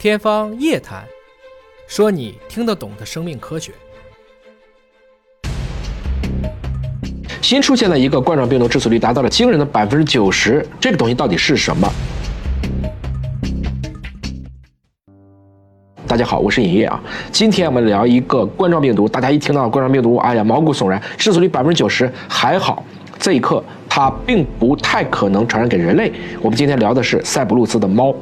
天方夜谭，说你听得懂的生命科学。新出现了一个冠状病毒致死率达到了惊人的百分之九十，这个东西到底是什么？大家好，我是尹烨啊。今天我们聊一个冠状病毒，大家一听到冠状病毒，哎呀，毛骨悚然，致死率百分之九十，还好，这一刻。它并不太可能传染给人类。我们今天聊的是塞浦路斯的猫，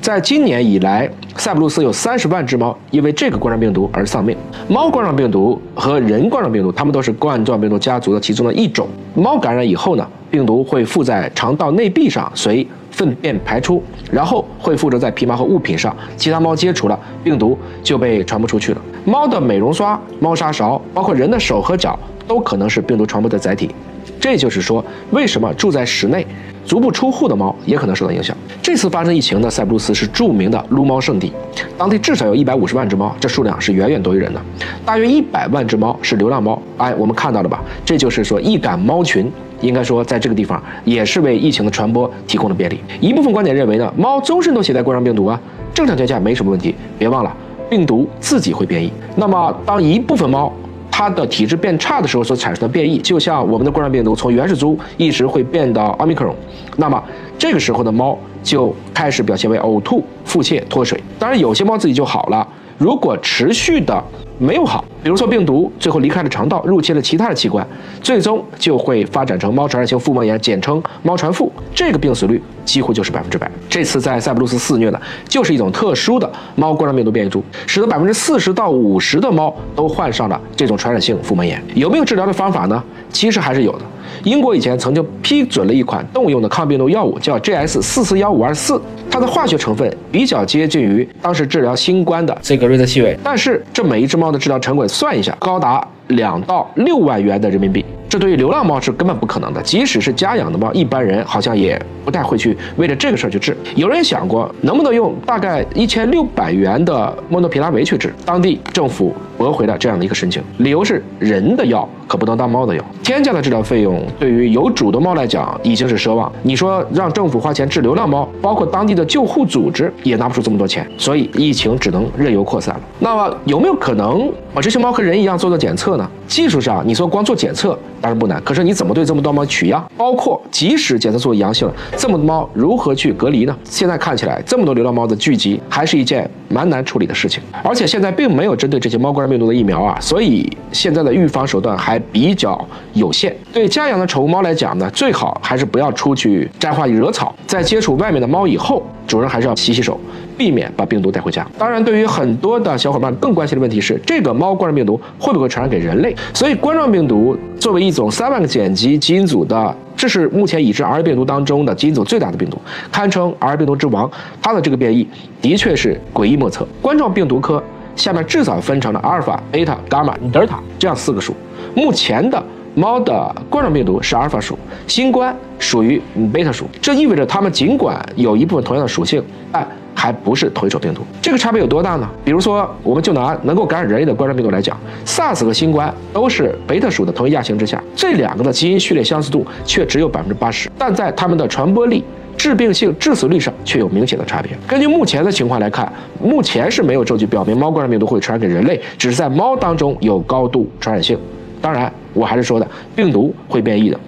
在今年以来，塞浦路斯有三十万只猫因为这个冠状病毒而丧命。猫冠状病毒和人冠状病毒，它们都是冠状病毒家族的其中的一种。猫感染以后呢，病毒会附在肠道内壁上，随粪便排出，然后会附着在皮毛和物品上，其他猫接触了，病毒就被传播出去了。猫的美容刷、猫砂勺，包括人的手和脚，都可能是病毒传播的载体。这就是说，为什么住在室内、足不出户的猫也可能受到影响？这次发生疫情的塞浦路斯是著名的撸猫圣地，当地至少有一百五十万只猫，这数量是远远多于人的。大约一百万只猫是流浪猫，哎，我们看到了吧？这就是说，易感猫群应该说在这个地方也是为疫情的传播提供了便利。一部分观点认为呢，猫终身都携带冠状病毒啊，正常情况下没什么问题。别忘了，病毒自己会变异。那么，当一部分猫它的体质变差的时候所产生的变异，就像我们的冠状病毒从原始株一直会变到奥密克戎，那么这个时候的猫就开始表现为呕吐、腹泻、脱水。当然，有些猫自己就好了。如果持续的没有好，比如说病毒最后离开了肠道，入侵了其他的器官，最终就会发展成猫传染性腹膜炎，简称猫传腹。这个病死率几乎就是百分之百。这次在塞浦路斯肆虐的，就是一种特殊的猫冠状病毒变异株，使得百分之四十到五十的猫都患上了这种传染性腹膜炎。有没有治疗的方法呢？其实还是有的。英国以前曾经批准了一款动物用的抗病毒药物，叫 GS 四四幺五二四，它的化学成分比较接近于当时治疗新冠的这个瑞德西韦，但是这每一只猫的治疗成本算一下，高达两到六万元的人民币。这对于流浪猫是根本不可能的，即使是家养的猫，一般人好像也不太会去为了这个事儿去治。有人想过能不能用大概一千六百元的莫诺皮拉韦去治，当地政府驳回了这样的一个申请，理由是人的药可不能当猫的药，天价的治疗费用对于有主的猫来讲已经是奢望。你说让政府花钱治流浪猫，包括当地的救护组织也拿不出这么多钱，所以疫情只能任由扩散了。那么有没有可能把这些猫和人一样做做检测？技术上，你说光做检测。当然不难，可是你怎么对这么多猫取样？包括即使检测出阳性了，这么多猫如何去隔离呢？现在看起来，这么多流浪猫的聚集还是一件蛮难处理的事情。而且现在并没有针对这些猫冠状病毒的疫苗啊，所以现在的预防手段还比较有限。对家养的宠物猫来讲呢，最好还是不要出去沾花惹草，在接触外面的猫以后。主人还是要洗洗手，避免把病毒带回家。当然，对于很多的小伙伴更关心的问题是，这个猫冠状病毒会不会传染给人类？所以，冠状病毒作为一种三万个碱基基因组的，这是目前已知 R 病毒当中的基因组最大的病毒，堪称 R 病毒之王。它的这个变异的确是诡异莫测。冠状病毒科下面至少分成了阿尔法、贝塔、伽马、德尔塔这样四个属。目前的。猫的冠状病毒是阿尔法属，新冠属于贝塔属，这意味着它们尽管有一部分同样的属性，但还不是同一种病毒。这个差别有多大呢？比如说，我们就拿能够感染人类的冠状病毒来讲，SARS 和新冠都是贝塔属的同一亚型之下，这两个的基因序列相似度却只有百分之八十，但在它们的传播力、致病性、致死率上却有明显的差别。根据目前的情况来看，目前是没有证据表明猫冠状病毒会传染给人类，只是在猫当中有高度传染性。当然，我还是说的，病毒会变异的。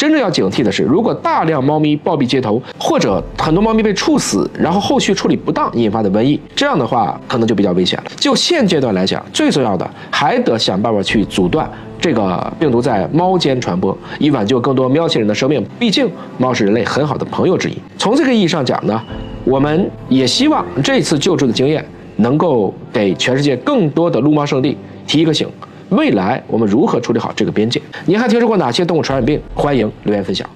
真正要警惕的是，如果大量猫咪暴毙街头，或者很多猫咪被处死，然后后续处理不当引发的瘟疫，这样的话可能就比较危险了。就现阶段来讲，最重要的还得想办法去阻断这个病毒在猫间传播，以挽救更多喵星人的生命。毕竟，猫是人类很好的朋友之一。从这个意义上讲呢，我们也希望这次救助的经验能够给全世界更多的撸猫圣地提一个醒。未来我们如何处理好这个边界？您还听说过哪些动物传染病？欢迎留言分享。